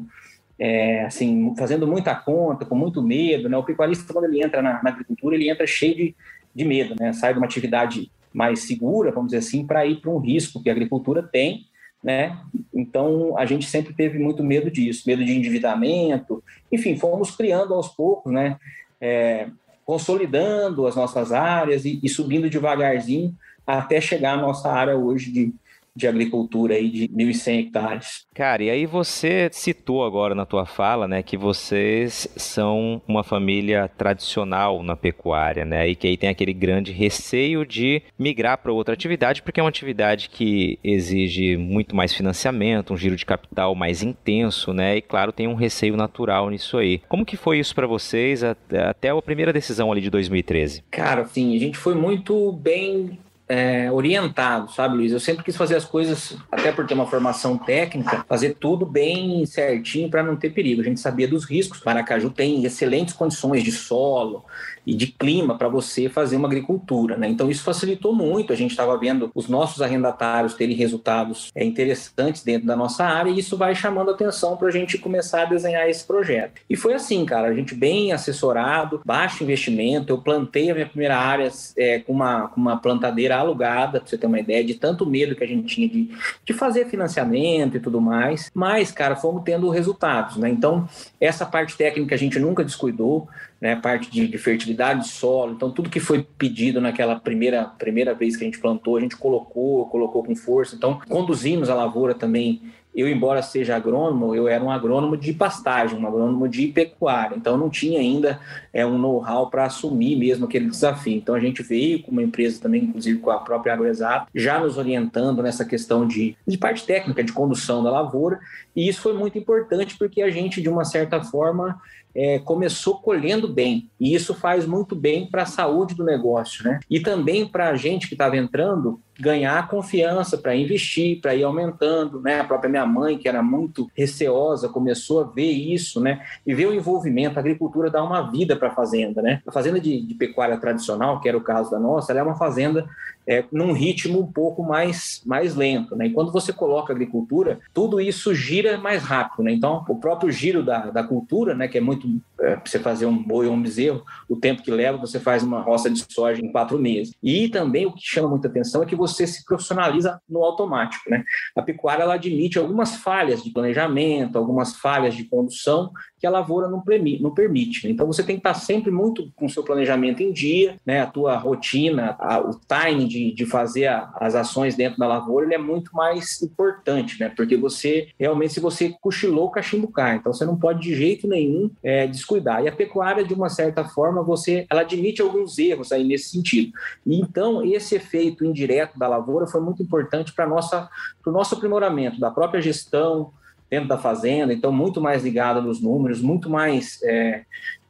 é, assim, fazendo muita conta, com muito medo, né? O pecuarista, quando ele entra na, na agricultura, ele entra cheio de, de medo, né? Sai de uma atividade mais segura, vamos dizer assim, para ir para um risco que a agricultura tem, né? Então a gente sempre teve muito medo disso, medo de endividamento, enfim, fomos criando aos poucos, né? É, consolidando as nossas áreas e, e subindo devagarzinho até chegar à nossa área hoje de de agricultura aí de 1.100 hectares. Cara, e aí você citou agora na tua fala, né, que vocês são uma família tradicional na pecuária, né, e que aí tem aquele grande receio de migrar para outra atividade, porque é uma atividade que exige muito mais financiamento, um giro de capital mais intenso, né, e claro, tem um receio natural nisso aí. Como que foi isso para vocês até a primeira decisão ali de 2013? Cara, assim, a gente foi muito bem é, orientado, sabe, Luiz? Eu sempre quis fazer as coisas, até por ter uma formação técnica, fazer tudo bem certinho para não ter perigo. A gente sabia dos riscos. Paracaju tem excelentes condições de solo, e de clima para você fazer uma agricultura. Né? Então, isso facilitou muito. A gente estava vendo os nossos arrendatários terem resultados é, interessantes dentro da nossa área e isso vai chamando atenção para a gente começar a desenhar esse projeto. E foi assim, cara, a gente bem assessorado, baixo investimento. Eu plantei a minha primeira área é, com, uma, com uma plantadeira alugada, para você ter uma ideia de tanto medo que a gente tinha de, de fazer financiamento e tudo mais. Mas, cara, fomos tendo resultados. Né? Então, essa parte técnica a gente nunca descuidou né, parte de, de, fertilidade de solo. Então, tudo que foi pedido naquela primeira, primeira vez que a gente plantou, a gente colocou, colocou com força. Então, conduzimos a lavoura também. Eu, embora seja agrônomo, eu era um agrônomo de pastagem, um agrônomo de pecuária. Então, não tinha ainda é, um know-how para assumir mesmo aquele desafio. Então, a gente veio com uma empresa também, inclusive com a própria AgroExato, já nos orientando nessa questão de, de parte técnica, de condução da lavoura. E isso foi muito importante porque a gente, de uma certa forma, é, começou colhendo bem. E isso faz muito bem para a saúde do negócio, né? E também para a gente que estava entrando ganhar confiança para investir, para ir aumentando, né? A própria minha mãe, que era muito receosa, começou a ver isso, né? E ver o envolvimento, a agricultura dá uma vida para a fazenda, né? A fazenda de, de, pecuária tradicional, que era o caso da nossa, ela é uma fazenda é, num ritmo um pouco mais, mais lento, né? E quando você coloca agricultura, tudo isso gira mais rápido, né? Então, o próprio giro da, da cultura, né? Que é muito, é, você fazer um boi ou um bezerro, o tempo que leva, você faz uma roça de soja em quatro meses. E também o que chama muita atenção é que você se profissionaliza no automático. Né? A pecuária ela admite algumas falhas de planejamento, algumas falhas de condução que a lavoura não, permite. Então você tem que estar sempre muito com o seu planejamento em dia, né? a tua rotina, a, o time de, de fazer a, as ações dentro da lavoura ele é muito mais importante, né? porque você realmente, se você cochilou, o cachimbo cai. Então você não pode de jeito nenhum é, descuidar. E a pecuária, de uma certa forma, você ela admite alguns erros aí nesse sentido. E então esse efeito indireto da lavoura foi muito importante para o nosso aprimoramento da própria gestão dentro da fazenda, então muito mais ligada nos números, muito mais é,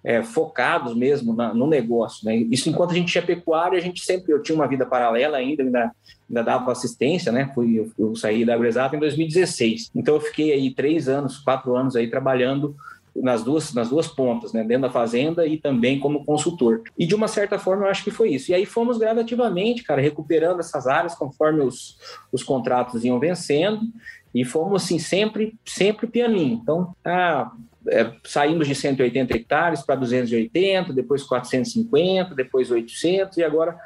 é, focados mesmo na, no negócio. Né? Isso enquanto a gente tinha pecuária, a gente sempre, eu tinha uma vida paralela ainda, ainda, ainda dava assistência, né? Fui, eu, eu saí da AgroExato em 2016. Então eu fiquei aí três anos, quatro anos aí trabalhando nas duas, nas duas pontas, né? dentro da fazenda e também como consultor. E de uma certa forma eu acho que foi isso. E aí fomos gradativamente, cara, recuperando essas áreas conforme os, os contratos iam vencendo E fomos assim, sempre, sempre pianinho. Então, ah, é, saímos de 180 hectares para 280, depois 450, depois 800 e agora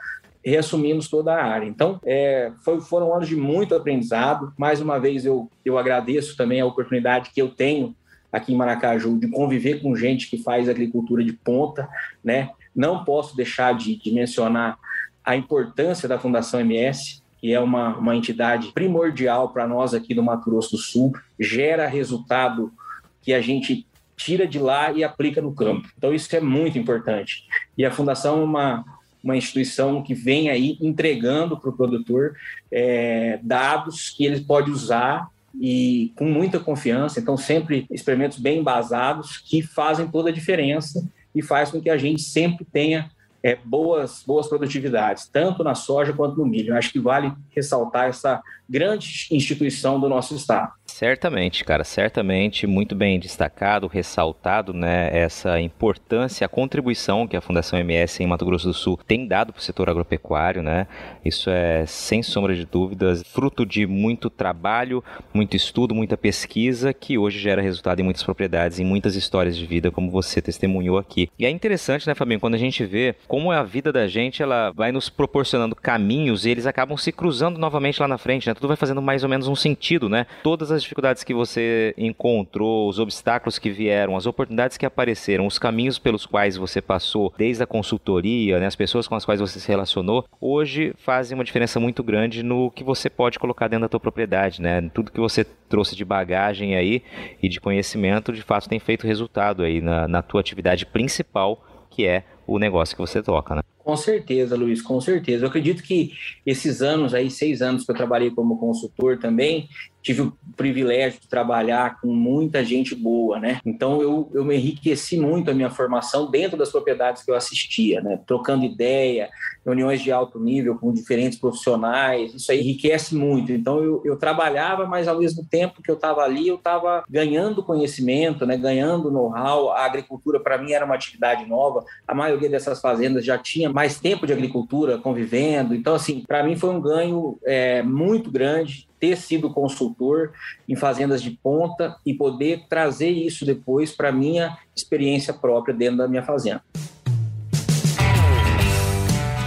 reassumimos toda a área. Então, é, foi, foram anos de muito aprendizado. Mais uma vez, eu, eu agradeço também a oportunidade que eu tenho aqui em Maracaju de conviver com gente que faz agricultura de ponta, né? Não posso deixar de, de mencionar a importância da Fundação MS, que é uma, uma entidade primordial para nós aqui do Mato Grosso do Sul, gera resultado que a gente tira de lá e aplica no campo. Então, isso é muito importante. E a Fundação é uma, uma instituição que vem aí entregando para o produtor é, dados que ele pode usar e com muita confiança. Então, sempre experimentos bem embasados que fazem toda a diferença e faz com que a gente sempre tenha é, boas, boas produtividades, tanto na soja quanto no milho. Eu acho que vale ressaltar essa grande instituição do nosso estado. Certamente, cara, certamente, muito bem destacado, ressaltado, né, essa importância, a contribuição que a Fundação MS em Mato Grosso do Sul tem dado para o setor agropecuário, né? Isso é, sem sombra de dúvidas, fruto de muito trabalho, muito estudo, muita pesquisa, que hoje gera resultado em muitas propriedades, em muitas histórias de vida, como você testemunhou aqui. E é interessante, né, Fabinho, quando a gente vê como a vida da gente, ela vai nos proporcionando caminhos e eles acabam se cruzando novamente lá na frente, né? Tudo vai fazendo mais ou menos um sentido, né? Todas as dificuldades que você encontrou, os obstáculos que vieram, as oportunidades que apareceram, os caminhos pelos quais você passou, desde a consultoria, né, as pessoas com as quais você se relacionou, hoje fazem uma diferença muito grande no que você pode colocar dentro da tua propriedade, né? Tudo que você trouxe de bagagem aí e de conhecimento, de fato tem feito resultado aí na, na tua atividade principal, que é o negócio que você toca, né? Com certeza, Luiz, com certeza. Eu acredito que esses anos aí, seis anos que eu trabalhei como consultor também, tive o privilégio de trabalhar com muita gente boa, né? Então eu, eu me enriqueci muito a minha formação dentro das propriedades que eu assistia, né? Trocando ideia, reuniões de alto nível com diferentes profissionais, isso aí enriquece muito. Então eu, eu trabalhava, mas ao mesmo tempo que eu estava ali, eu estava ganhando conhecimento, né? Ganhando know-how. A agricultura para mim era uma atividade nova. A maioria dessas fazendas já tinha mais tempo de agricultura convivendo. Então assim, para mim foi um ganho é, muito grande ter sido consultor em fazendas de ponta e poder trazer isso depois para minha experiência própria dentro da minha fazenda.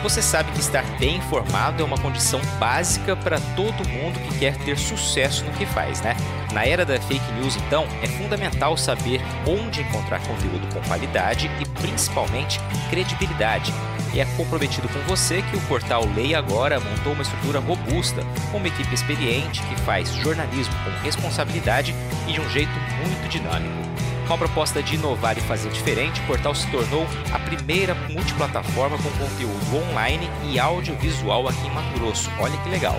Você sabe que estar bem informado é uma condição básica para todo mundo que quer ter sucesso no que faz, né? Na era da fake news, então, é fundamental saber onde encontrar conteúdo com qualidade e principalmente credibilidade e é comprometido com você que o portal Leia Agora montou uma estrutura robusta, com uma equipe experiente que faz jornalismo com responsabilidade e de um jeito muito dinâmico. Com a proposta de inovar e fazer diferente, o portal se tornou a primeira multiplataforma com conteúdo online e audiovisual aqui em Mato Grosso. Olha que legal!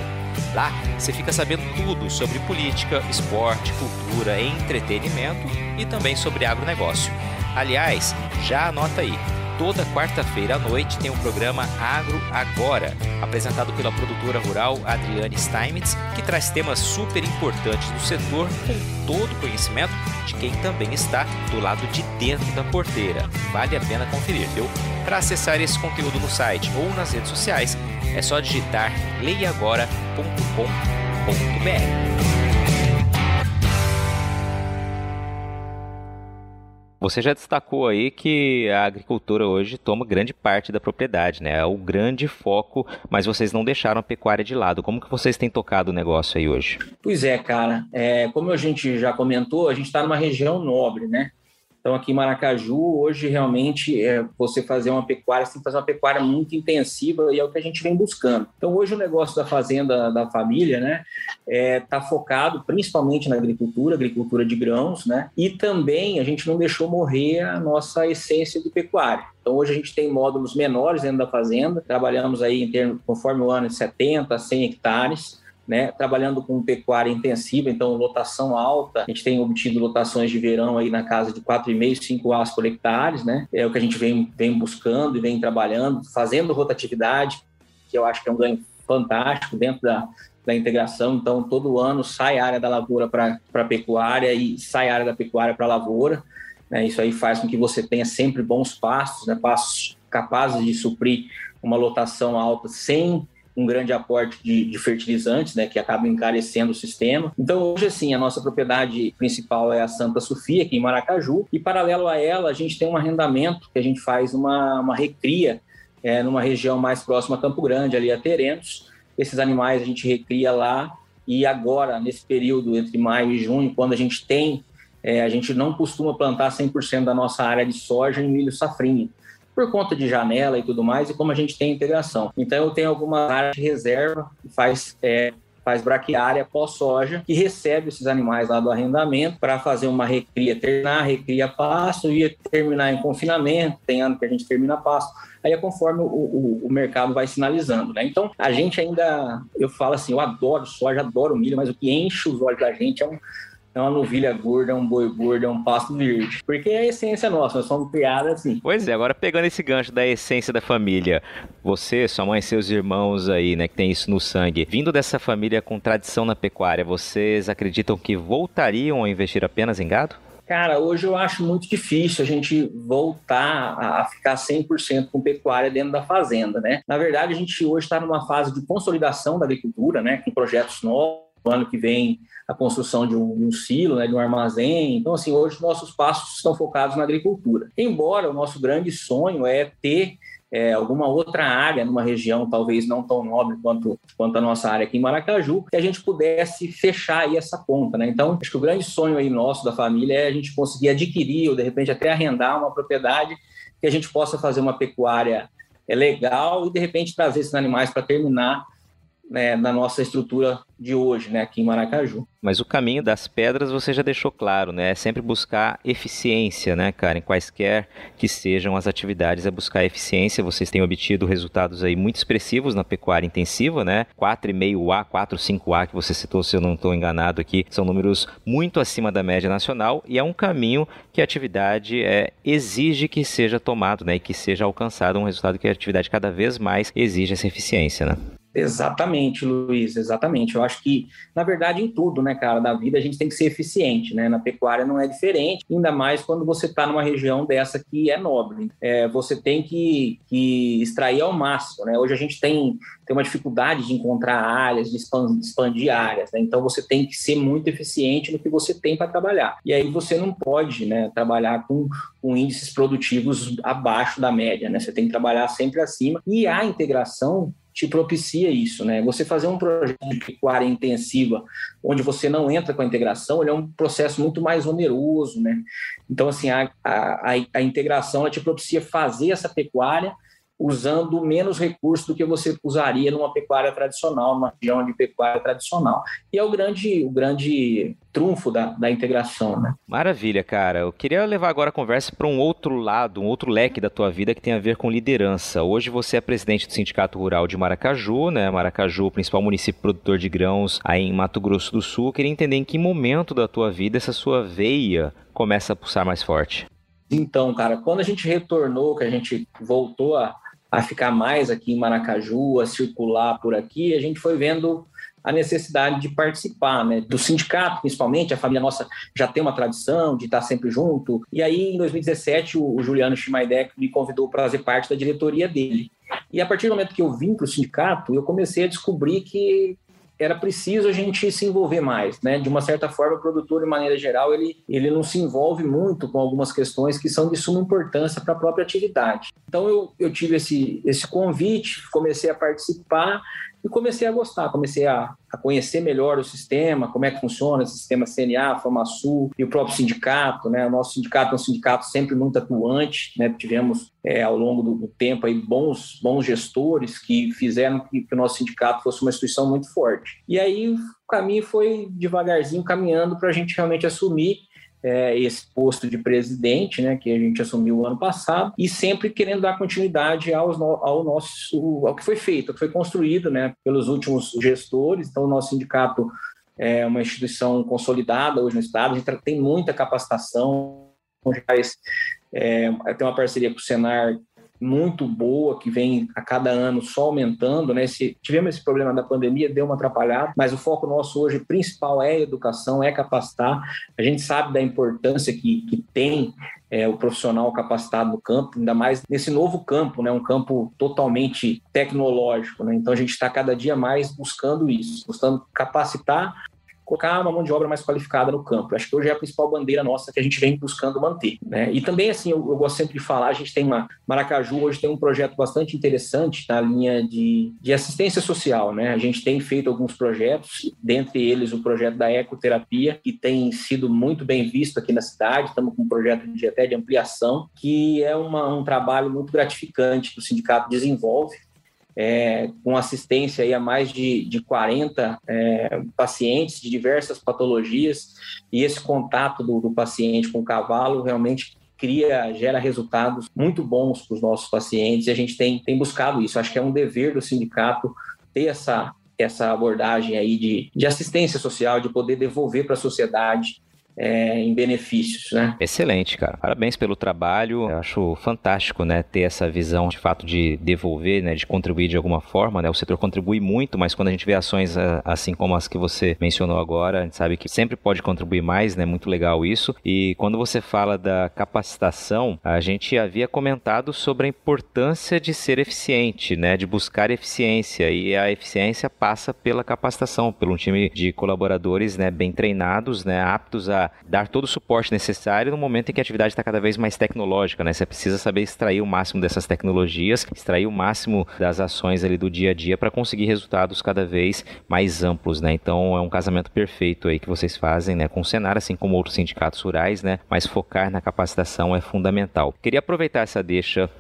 Lá você fica sabendo tudo sobre política, esporte, cultura, entretenimento e também sobre agronegócio. Aliás, já anota aí toda quarta-feira à noite tem o programa Agro Agora, apresentado pela produtora rural Adriane Steinmetz, que traz temas super importantes do setor com todo o conhecimento de quem também está do lado de dentro da porteira. Vale a pena conferir, viu? Para acessar esse conteúdo no site ou nas redes sociais, é só digitar leiagora.com.br. Você já destacou aí que a agricultura hoje toma grande parte da propriedade, né? É o grande foco, mas vocês não deixaram a pecuária de lado. Como que vocês têm tocado o negócio aí hoje? Pois é, cara. É, como a gente já comentou, a gente está numa região nobre, né? Então, aqui em Maracaju, hoje, realmente, é, você fazer uma pecuária, você tem que fazer uma pecuária muito intensiva e é o que a gente vem buscando. Então, hoje, o negócio da fazenda da família, né, está é, tá focado principalmente na agricultura, agricultura de grãos, né, e também a gente não deixou morrer a nossa essência de pecuária. Então, hoje a gente tem módulos menores dentro da fazenda, trabalhamos aí em termos, conforme o ano, de 70 a 100 hectares, né, trabalhando com pecuária intensiva, então lotação alta, a gente tem obtido lotações de verão aí na casa de 4,5, 5 as por hectares, né, é o que a gente vem, vem buscando e vem trabalhando, fazendo rotatividade, que eu acho que é um ganho fantástico dentro da, da integração, então todo ano sai área da lavoura para a pecuária e sai área da pecuária para a lavoura, né, isso aí faz com que você tenha sempre bons pastos, né, pastos capazes de suprir uma lotação alta sem um grande aporte de, de, fertilizantes, né, que acaba encarecendo o sistema. Então, hoje, assim, a nossa propriedade principal é a Santa Sofia, aqui em Maracaju, e paralelo a ela, a gente tem um arrendamento que a gente faz uma, uma recria é, numa região mais próxima a Campo Grande, ali a Terentos. Esses animais a gente recria lá e agora, nesse período entre maio e junho, quando a gente tem, é, a gente não costuma plantar 100% da nossa área de soja em milho safrinha por conta de janela e tudo mais, e como a gente tem integração. Então, eu tenho alguma área de reserva que faz é, faz braquiária pós-soja, que recebe esses animais lá do arrendamento para fazer uma recria, terminar, recria pasto e terminar em confinamento, tem ano que a gente termina pasto. Aí é conforme o, o, o, mercado vai sinalizando, né? Então, a gente ainda, eu falo assim, eu adoro soja, adoro milho, mas o que enche os olhos da gente é um, é uma novilha gorda, um boi gordo, é um pasto verde. Porque é a essência nossa, nós somos criados assim. Pois é, agora pegando esse gancho da essência da família, você, sua mãe, seus irmãos aí, né, que tem isso no sangue, vindo dessa família com tradição na pecuária, vocês acreditam que voltariam a investir apenas em gado? Cara, hoje eu acho muito difícil a gente voltar a ficar 100% com pecuária dentro da fazenda, né? Na verdade, a gente hoje está numa fase de consolidação da agricultura, né? Com projetos novos. No ano que vem, a construção de um, de um silo, né, de um armazém. Então, assim, hoje nossos passos estão focados na agricultura. Embora o nosso grande sonho é ter é, alguma outra área numa região talvez não tão nobre quanto, quanto a nossa área aqui em Maracaju, que a gente pudesse fechar aí essa conta, né? Então, acho que o grande sonho aí nosso da família é a gente conseguir adquirir ou de repente até arrendar uma propriedade que a gente possa fazer uma pecuária é legal e de repente trazer esses animais para terminar né, na nossa estrutura de hoje, né, aqui em Maracaju. Mas o caminho das pedras você já deixou claro, né? É sempre buscar eficiência, né, cara? Em quaisquer que sejam as atividades, é buscar eficiência. Vocês têm obtido resultados aí muito expressivos na pecuária intensiva, né? 4,5A, 4,5A que você citou, se eu não estou enganado aqui, são números muito acima da média nacional e é um caminho que a atividade é, exige que seja tomado, né? E que seja alcançado um resultado que a atividade cada vez mais exige essa eficiência, né? Exatamente, Luiz, exatamente. Eu acho que, na verdade, em tudo, né, cara, da vida a gente tem que ser eficiente, né? Na pecuária não é diferente, ainda mais quando você está numa região dessa que é nobre. É, você tem que, que extrair ao máximo, né? Hoje a gente tem, tem uma dificuldade de encontrar áreas, de expandir áreas, né? Então você tem que ser muito eficiente no que você tem para trabalhar. E aí você não pode, né, trabalhar com, com índices produtivos abaixo da média, né? Você tem que trabalhar sempre acima. E a integração te propicia isso, né? Você fazer um projeto de pecuária intensiva, onde você não entra com a integração, ele é um processo muito mais oneroso, né? Então, assim, a, a, a integração ela te propicia fazer essa pecuária usando menos recursos do que você usaria numa pecuária tradicional, numa região de pecuária tradicional. E é o grande, o grande trunfo da, da integração, né? Maravilha, cara. Eu queria levar agora a conversa para um outro lado, um outro leque da tua vida que tem a ver com liderança. Hoje você é presidente do Sindicato Rural de Maracaju, né? Maracaju, principal município produtor de grãos aí em Mato Grosso do Sul. Eu queria entender em que momento da tua vida essa sua veia começa a pulsar mais forte. Então, cara, quando a gente retornou, que a gente voltou a, a ficar mais aqui em Maracaju, a circular por aqui, a gente foi vendo a necessidade de participar, né? Do sindicato, principalmente, a família nossa já tem uma tradição de estar sempre junto. E aí, em 2017, o, Juliano Schmeidek me convidou para fazer parte da diretoria dele. E a partir do momento que eu vim para o sindicato, eu comecei a descobrir que era preciso a gente se envolver mais, né? De uma certa forma, o produtor, de maneira geral, ele, ele não se envolve muito com algumas questões que são de suma importância para a própria atividade. Então, eu, eu tive esse, esse convite, comecei a participar e comecei a gostar, comecei a, a, conhecer melhor o sistema, como é que funciona o sistema CNA, FamaSul e o próprio sindicato, né? O nosso sindicato é um sindicato sempre muito atuante, né? Tivemos é, ao longo do, do, tempo aí bons, bons gestores que fizeram que, que o nosso sindicato fosse uma instituição muito forte. E aí o caminho foi devagarzinho caminhando para a gente realmente assumir é, esse posto de presidente, né, que a gente assumiu ano passado, e sempre querendo dar continuidade aos, ao nosso, ao que foi feito, ao que foi construído, né, pelos últimos gestores. Então, o nosso sindicato é uma instituição consolidada hoje no estado, a gente tem muita capacitação, é, tem uma parceria com o Senar muito boa que vem a cada ano só aumentando, né? Se tivemos esse problema da pandemia, deu uma atrapalhada, mas o foco nosso hoje principal é educação, é capacitar. A gente sabe da importância que, que tem é, o profissional capacitado no campo, ainda mais nesse novo campo, né? Um campo totalmente tecnológico, né? Então a gente está cada dia mais buscando isso, buscando capacitar colocar uma mão de obra mais qualificada no campo. acho que hoje é a principal bandeira nossa que a gente vem buscando manter. Né? E também, assim, eu, eu, gosto sempre de falar, a gente tem uma... Maracaju hoje tem um projeto bastante interessante na linha de, de assistência social. Né? A gente tem feito alguns projetos, dentre eles o projeto da ecoterapia, que tem sido muito bem visto aqui na cidade. Estamos com um projeto de, até de ampliação, que é uma, um trabalho muito gratificante que o sindicato desenvolve é, com assistência aí a mais de, de 40 é, pacientes de diversas patologias, e esse contato do, do paciente com o cavalo realmente cria, gera resultados muito bons para os nossos pacientes, e a gente tem, tem buscado isso. Acho que é um dever do sindicato ter essa, essa abordagem aí de, de assistência social, de poder devolver para a sociedade é, em benefícios, né? Excelente, cara. Parabéns pelo trabalho. Eu acho fantástico, né, ter essa visão de fato de devolver, né, de contribuir de alguma forma, né? O setor contribui muito, mas quando a gente vê ações ah, assim como as que você mencionou agora, a gente sabe que sempre pode contribuir mais, né? Muito legal isso. E quando você fala da capacitação, a gente havia comentado sobre a importância de ser eficiente, né, de buscar eficiência e a eficiência passa pela capacitação, pelo um time de colaboradores, né, bem treinados, né, aptos a dar todo o suporte necessário no momento em que a atividade está cada vez mais tecnológica, né? Você precisa saber extrair o máximo dessas tecnologias, extrair o máximo das ações ali do dia a dia para conseguir resultados cada vez mais amplos, né? Então é um casamento perfeito aí que vocês fazem, né? Com o Senar, assim como outros sindicatos rurais, né? Mas focar na capacitação é fundamental. Queria aproveitar essa deixa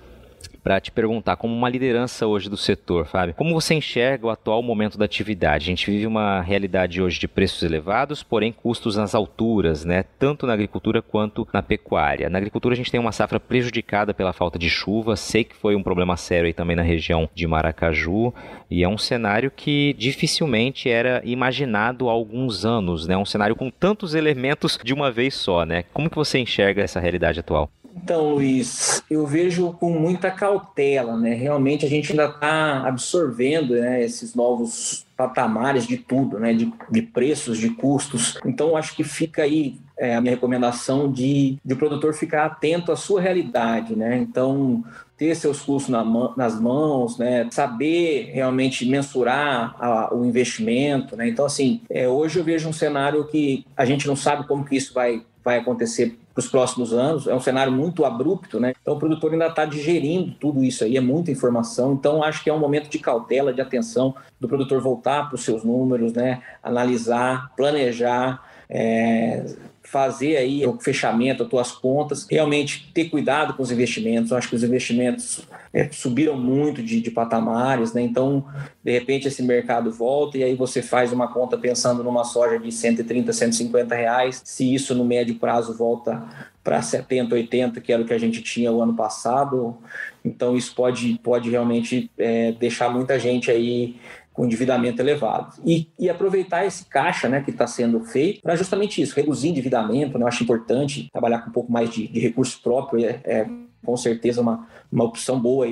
para te perguntar, como uma liderança hoje do setor, Fábio, como você enxerga o atual momento da atividade? A gente vive uma realidade hoje de preços elevados, porém custos nas alturas, né? Tanto na agricultura quanto na pecuária. Na agricultura a gente tem uma safra prejudicada pela falta de chuva, sei que foi um problema sério aí também na região de Maracaju, e é um cenário que dificilmente era imaginado há alguns anos, né? Um cenário com tantos elementos de uma vez só, né? Como que você enxerga essa realidade atual? Então, Luiz, eu vejo com muita cautela, né? Realmente a gente ainda está absorvendo né, esses novos patamares de tudo, né? De, de preços, de custos. Então, acho que fica aí é, a minha recomendação de, de o produtor ficar atento à sua realidade, né? Então, ter seus custos na, nas mãos, né? Saber realmente mensurar a, o investimento, né? Então, assim, é, hoje eu vejo um cenário que a gente não sabe como que isso vai, vai acontecer para os próximos anos. É um cenário muito abrupto, né? Então o produtor ainda está digerindo tudo isso aí, é muita informação. Então acho que é um momento de cautela, de atenção do produtor voltar para os seus números, né? Analisar, planejar. É, fazer aí o fechamento, as tuas contas, realmente ter cuidado com os investimentos. Eu acho que os investimentos é, subiram muito de, de, patamares, né? Então, de repente, esse mercado volta e aí você faz uma conta pensando numa soja de 130, 150 reais. Se isso no médio prazo volta para 70, 80, que era o que a gente tinha o ano passado, então isso pode, pode realmente é, deixar muita gente aí com endividamento elevado. E, e aproveitar esse caixa né, que está sendo feito para justamente isso, reduzir endividamento. Né, eu acho importante trabalhar com um pouco mais de, de recurso próprio, é, é com certeza uma, uma opção boa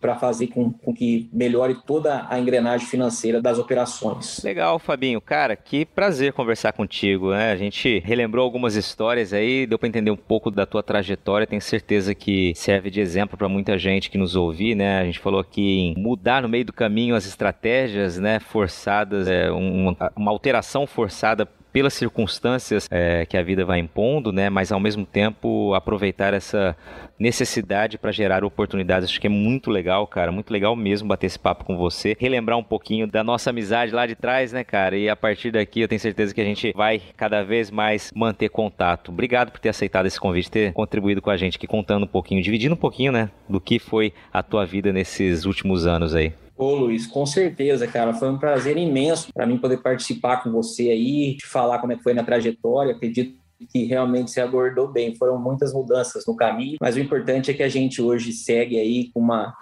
para fazer com, com, que melhore toda a engrenagem financeira das operações. Legal, Fabinho. Cara, que prazer conversar contigo. Né? A gente relembrou algumas histórias aí, deu para entender um pouco da tua trajetória. Tenho certeza que serve de exemplo para muita gente que nos ouvir. Né? A gente falou aqui em mudar no meio do caminho as estratégias né, forçadas, é, uma, uma alteração forçada pelas circunstâncias é, que a vida vai impondo, né? Mas ao mesmo tempo aproveitar essa necessidade para gerar oportunidades. Acho que é muito legal, cara, muito legal mesmo bater esse papo com você, relembrar um pouquinho da nossa amizade lá de trás, né, cara? E a partir daqui eu tenho certeza que a gente vai cada vez mais manter contato. Obrigado por ter aceitado esse convite, ter contribuído com a gente aqui contando um pouquinho, dividindo um pouquinho, né, do que foi a tua vida nesses últimos anos aí. Ô Luiz, com certeza, cara. Foi um prazer imenso para mim poder participar com você aí, te falar como é que foi na trajetória. Acredito que realmente se abordou bem. Foram muitas mudanças no caminho, mas o importante é que a gente hoje segue aí com uma,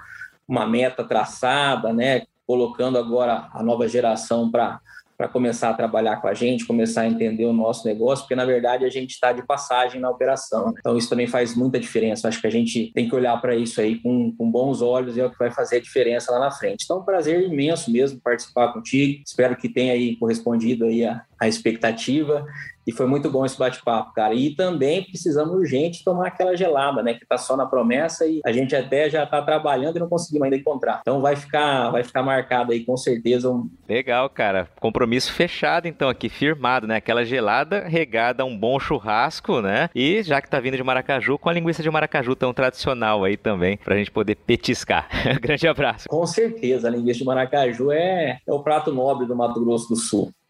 uma meta traçada, né? Colocando agora a nova geração para para começar a trabalhar com a gente, começar a entender o nosso negócio, porque na verdade a gente está de passagem na operação. Então isso também faz muita diferença. Acho que a gente tem que olhar para isso aí com, com bons olhos e é o que vai fazer a diferença lá na frente. Então, um prazer imenso mesmo participar contigo. Espero que tenha aí correspondido aí a, a expectativa. E foi muito bom esse bate-papo, cara. E também precisamos urgente tomar aquela gelada, né? Que tá só na promessa e a gente até já tá trabalhando e não conseguimos ainda encontrar. Então vai ficar, vai ficar marcado aí com certeza. Um... Legal, cara. Compromisso fechado, então, aqui, firmado, né? Aquela gelada regada a um bom churrasco, né? E já que tá vindo de Maracaju, com a linguiça de Maracaju tão tradicional aí também, pra gente poder petiscar. Grande abraço. Com certeza, a linguiça de Maracaju é, é o prato nobre do Mato Grosso do Sul.